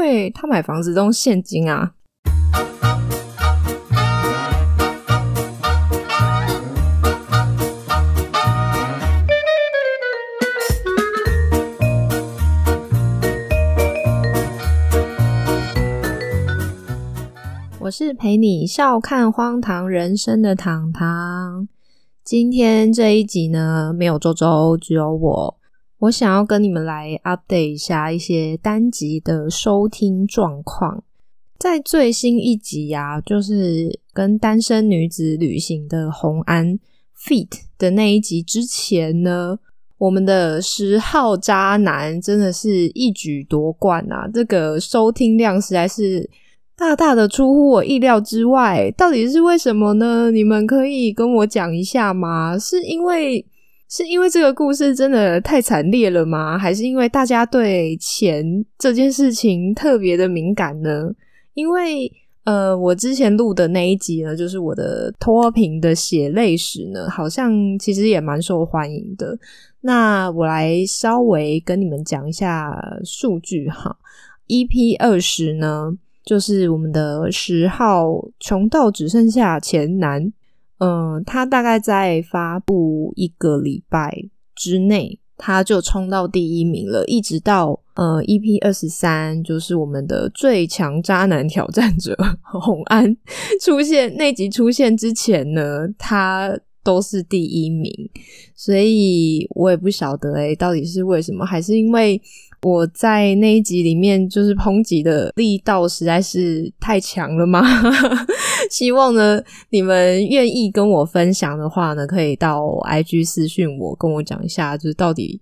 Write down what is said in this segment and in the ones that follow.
为他买房子都用现金啊。我是陪你笑看荒唐人生的糖糖。今天这一集呢，没有周周，只有我。我想要跟你们来 update 一下一些单集的收听状况。在最新一集呀，就是跟单身女子旅行的红安 feat 的那一集之前呢，我们的十号渣男真的是一举夺冠啊！这个收听量实在是。大大的出乎我意料之外，到底是为什么呢？你们可以跟我讲一下吗？是因为是因为这个故事真的太惨烈了吗？还是因为大家对钱这件事情特别的敏感呢？因为呃，我之前录的那一集呢，就是我的脱贫的血泪史呢，好像其实也蛮受欢迎的。那我来稍微跟你们讲一下数据哈，EP 二十呢。就是我们的十号穷到只剩下钱难，嗯，他大概在发布一个礼拜之内，他就冲到第一名了。一直到呃 EP 二十三，就是我们的最强渣男挑战者 洪安出现那集出现之前呢，他都是第一名。所以我也不晓得哎，到底是为什么，还是因为。我在那一集里面就是抨击的力道实在是太强了吗？希望呢你们愿意跟我分享的话呢，可以到 IG 私讯我，跟我讲一下，就是到底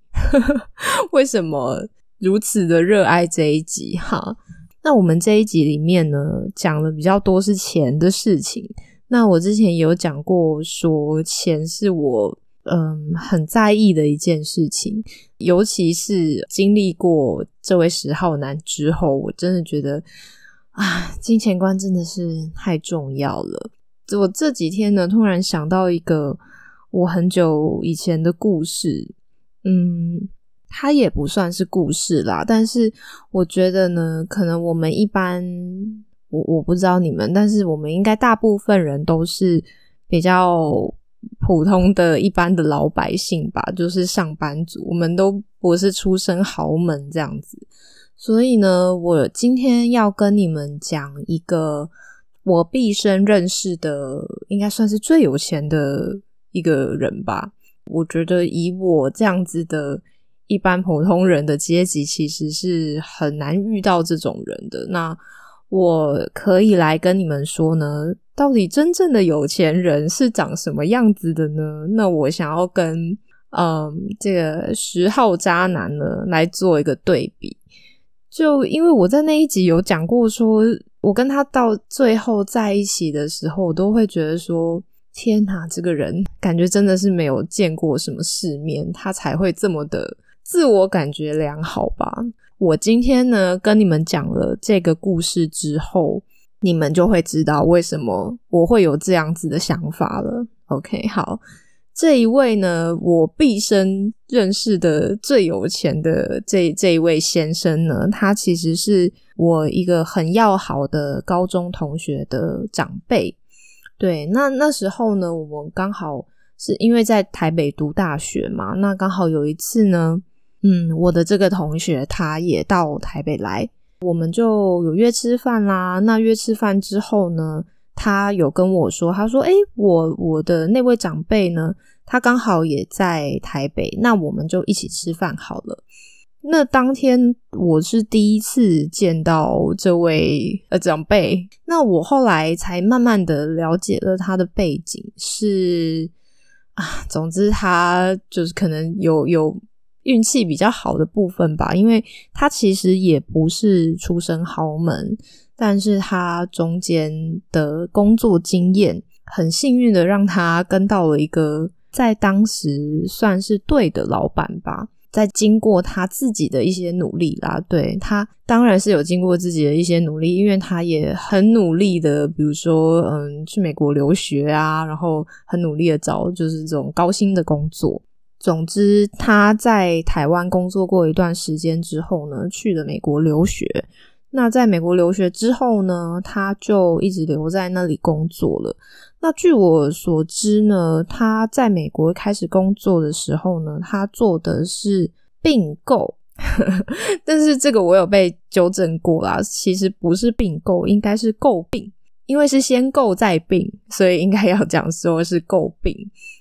为什么如此的热爱这一集哈。那我们这一集里面呢，讲的比较多是钱的事情。那我之前有讲过，说钱是我。嗯，很在意的一件事情，尤其是经历过这位十号男之后，我真的觉得啊，金钱观真的是太重要了。我这几天呢，突然想到一个我很久以前的故事，嗯，它也不算是故事啦，但是我觉得呢，可能我们一般，我我不知道你们，但是我们应该大部分人都是比较。普通的一般的老百姓吧，就是上班族，我们都不是出身豪门这样子。所以呢，我今天要跟你们讲一个我毕生认识的，应该算是最有钱的一个人吧。我觉得以我这样子的一般普通人的阶级，其实是很难遇到这种人的。那我可以来跟你们说呢。到底真正的有钱人是长什么样子的呢？那我想要跟嗯这个十号渣男呢来做一个对比，就因为我在那一集有讲过，说我跟他到最后在一起的时候，我都会觉得说，天哪，这个人感觉真的是没有见过什么世面，他才会这么的自我感觉良好吧？我今天呢跟你们讲了这个故事之后。你们就会知道为什么我会有这样子的想法了。OK，好，这一位呢，我毕生认识的最有钱的这这一位先生呢，他其实是我一个很要好的高中同学的长辈。对，那那时候呢，我们刚好是因为在台北读大学嘛，那刚好有一次呢，嗯，我的这个同学他也到台北来。我们就有约吃饭啦。那约吃饭之后呢，他有跟我说，他说：“哎，我我的那位长辈呢，他刚好也在台北，那我们就一起吃饭好了。”那当天我是第一次见到这位呃长辈，那我后来才慢慢的了解了他的背景是啊，总之他就是可能有有。运气比较好的部分吧，因为他其实也不是出身豪门，但是他中间的工作经验很幸运的让他跟到了一个在当时算是对的老板吧。在经过他自己的一些努力啦，对他当然是有经过自己的一些努力，因为他也很努力的，比如说嗯去美国留学啊，然后很努力的找就是这种高薪的工作。总之，他在台湾工作过一段时间之后呢，去了美国留学。那在美国留学之后呢，他就一直留在那里工作了。那据我所知呢，他在美国开始工作的时候呢，他做的是并购，但是这个我有被纠正过啦，其实不是并购，应该是购并，因为是先购再并，所以应该要讲说是购并。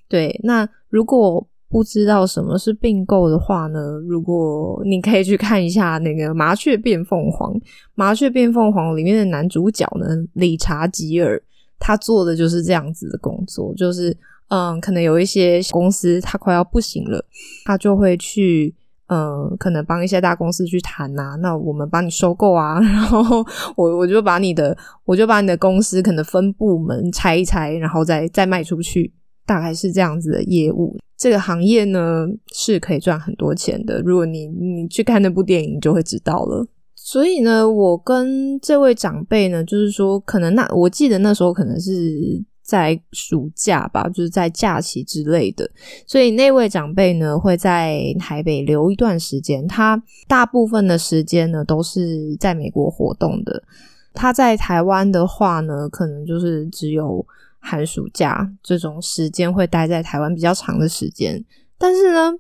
对，那如果。不知道什么是并购的话呢？如果你可以去看一下那个《麻雀变凤凰》，《麻雀变凤凰》里面的男主角呢，理查吉尔，他做的就是这样子的工作，就是嗯，可能有一些公司他快要不行了，他就会去嗯，可能帮一些大公司去谈呐，那我们帮你收购啊，然后我我就把你的，我就把你的公司可能分部门拆一拆，然后再再卖出去。大概是这样子的业务，这个行业呢是可以赚很多钱的。如果你你去看那部电影，就会知道了。所以呢，我跟这位长辈呢，就是说，可能那我记得那时候可能是在暑假吧，就是在假期之类的。所以那位长辈呢会在台北留一段时间，他大部分的时间呢都是在美国活动的。他在台湾的话呢，可能就是只有。寒暑假这种时间会待在台湾比较长的时间，但是呢，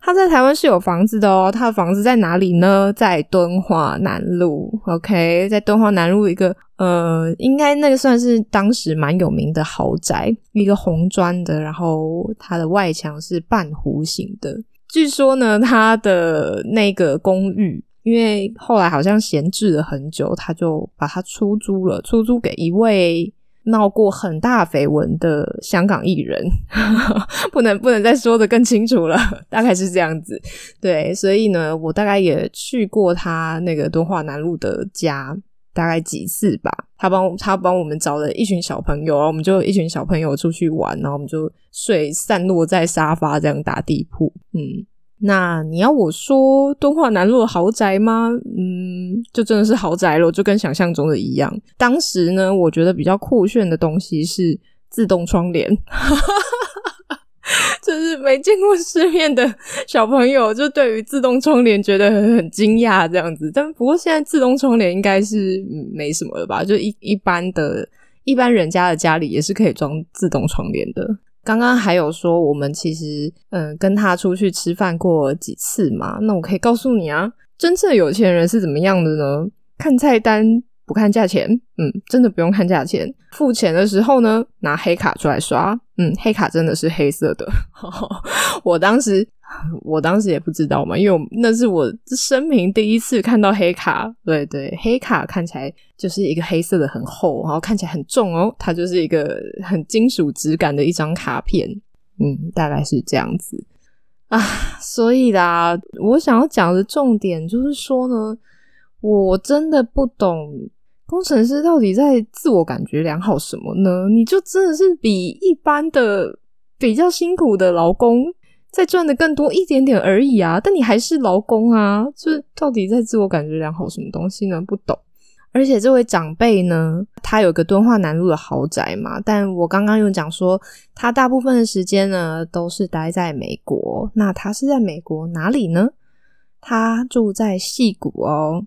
他在台湾是有房子的哦。他的房子在哪里呢？在敦化南路。OK，在敦化南路一个呃，应该那个算是当时蛮有名的豪宅，一个红砖的，然后它的外墙是半弧形的。据说呢，他的那个公寓，因为后来好像闲置了很久，他就把它出租了，出租给一位。闹过很大绯闻的香港艺人，不能不能再说的更清楚了，大概是这样子。对，所以呢，我大概也去过他那个敦化南路的家，大概几次吧。他帮他帮我们找了一群小朋友，然后我们就一群小朋友出去玩，然后我们就睡散落在沙发这样打地铺，嗯。那你要我说敦化南路的豪宅吗？嗯，就真的是豪宅了，就跟想象中的一样。当时呢，我觉得比较酷炫的东西是自动窗帘，就是没见过世面的小朋友就对于自动窗帘觉得很惊讶这样子。但不过现在自动窗帘应该是没什么了吧？就一一般的一般人家的家里也是可以装自动窗帘的。刚刚还有说，我们其实嗯跟他出去吃饭过几次嘛？那我可以告诉你啊，真正有钱人是怎么样的呢？看菜单不看价钱，嗯，真的不用看价钱。付钱的时候呢，拿黑卡出来刷，嗯，黑卡真的是黑色的。我当时。我当时也不知道嘛，因为那是我生平第一次看到黑卡。对对，黑卡看起来就是一个黑色的，很厚，然后看起来很重哦。它就是一个很金属质感的一张卡片。嗯，大概是这样子啊。所以啦，我想要讲的重点就是说呢，我真的不懂工程师到底在自我感觉良好什么呢？你就真的是比一般的比较辛苦的劳工。再赚的更多一点点而已啊！但你还是劳工啊，就到底在自我感觉良好什么东西呢？不懂。而且这位长辈呢，他有个敦化南路的豪宅嘛，但我刚刚有讲说，他大部分的时间呢都是待在美国。那他是在美国哪里呢？他住在戏谷哦。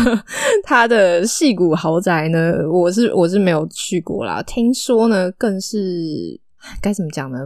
他的戏骨豪宅呢，我是我是没有去过啦。听说呢，更是该怎么讲呢？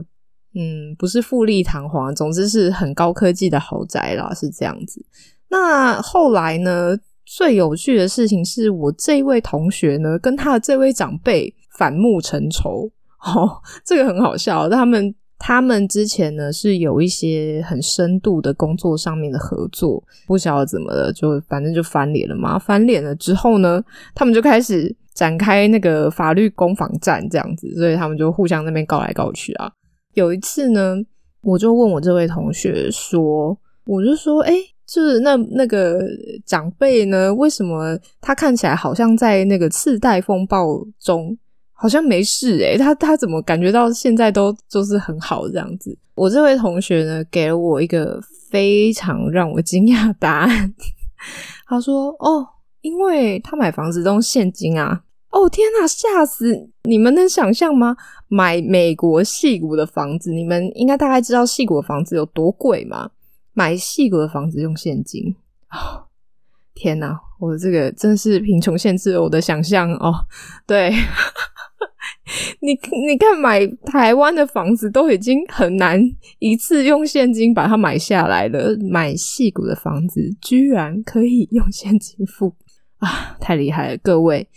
嗯，不是富丽堂皇，总之是很高科技的豪宅啦，是这样子。那后来呢？最有趣的事情是我这位同学呢，跟他的这位长辈反目成仇。哦，这个很好笑。他们他们之前呢是有一些很深度的工作上面的合作，不晓得怎么了，就反正就翻脸了嘛。翻脸了之后呢，他们就开始展开那个法律攻防战，这样子，所以他们就互相那边告来告去啊。有一次呢，我就问我这位同学说：“我就说，哎，就是那那个长辈呢，为什么他看起来好像在那个次贷风暴中好像没事？诶他他怎么感觉到现在都就是很好这样子？”我这位同学呢，给了我一个非常让我惊讶答案。他说：“哦，因为他买房子都用现金啊。”哦天呐，吓死！你们能想象吗？买美国戏谷的房子，你们应该大概知道戏谷的房子有多贵吗？买戏谷的房子用现金哦天哪，我这个真是贫穷限制了我的想象哦。对，你你看买台湾的房子都已经很难一次用现金把它买下来了，买细谷的房子居然可以用现金付啊，太厉害了，各位，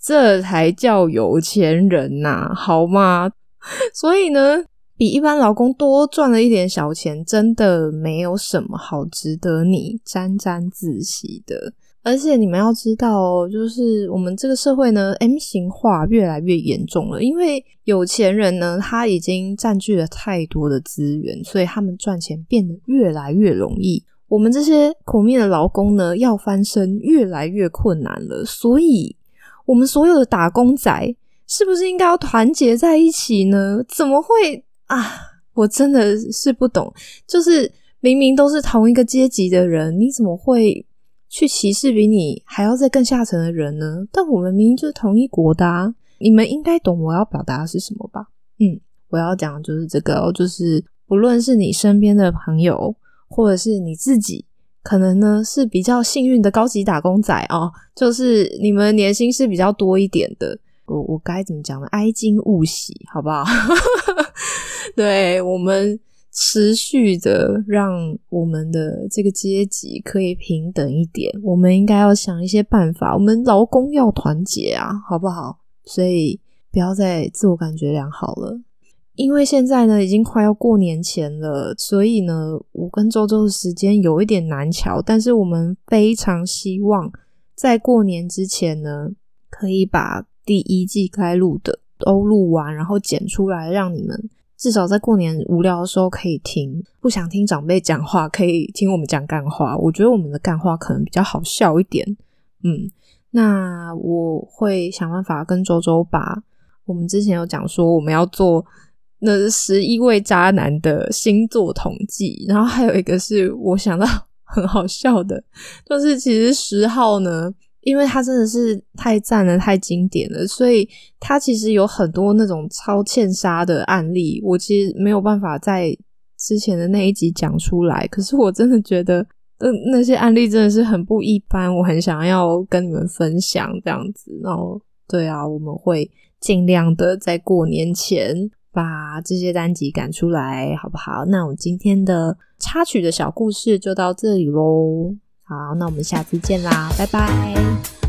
这才叫有钱人呐，好吗？所以呢。比一般老公多赚了一点小钱，真的没有什么好值得你沾沾自喜的。而且你们要知道，哦就是我们这个社会呢，M 型化越来越严重了。因为有钱人呢，他已经占据了太多的资源，所以他们赚钱变得越来越容易。我们这些苦命的劳工呢，要翻身越来越困难了。所以，我们所有的打工仔是不是应该要团结在一起呢？怎么会？啊，我真的是不懂，就是明明都是同一个阶级的人，你怎么会去歧视比你还要在更下层的人呢？但我们明明就是同一国的啊，你们应该懂我要表达的是什么吧？嗯，我要讲的就是这个，就是不论是你身边的朋友，或者是你自己，可能呢是比较幸运的高级打工仔哦，就是你们年薪是比较多一点的。我我该怎么讲呢？哀矜勿喜，好不好？对我们持续的让我们的这个阶级可以平等一点，我们应该要想一些办法。我们劳工要团结啊，好不好？所以不要再自我感觉良好了，因为现在呢已经快要过年前了，所以呢我跟周周的时间有一点难瞧，但是我们非常希望在过年之前呢可以把。第一季该录的都录完，然后剪出来，让你们至少在过年无聊的时候可以听。不想听长辈讲话，可以听我们讲干话。我觉得我们的干话可能比较好笑一点。嗯，那我会想办法跟周周把我们之前有讲说我们要做那十一位渣男的星座统计，然后还有一个是我想到很好笑的，就是其实十号呢。因为它真的是太赞了，太经典了，所以它其实有很多那种超欠杀的案例，我其实没有办法在之前的那一集讲出来。可是我真的觉得，那那些案例真的是很不一般，我很想要跟你们分享这样子。然后，对啊，我们会尽量的在过年前把这些单集赶出来，好不好？那我今天的插曲的小故事就到这里喽。好，那我们下次见啦，拜拜。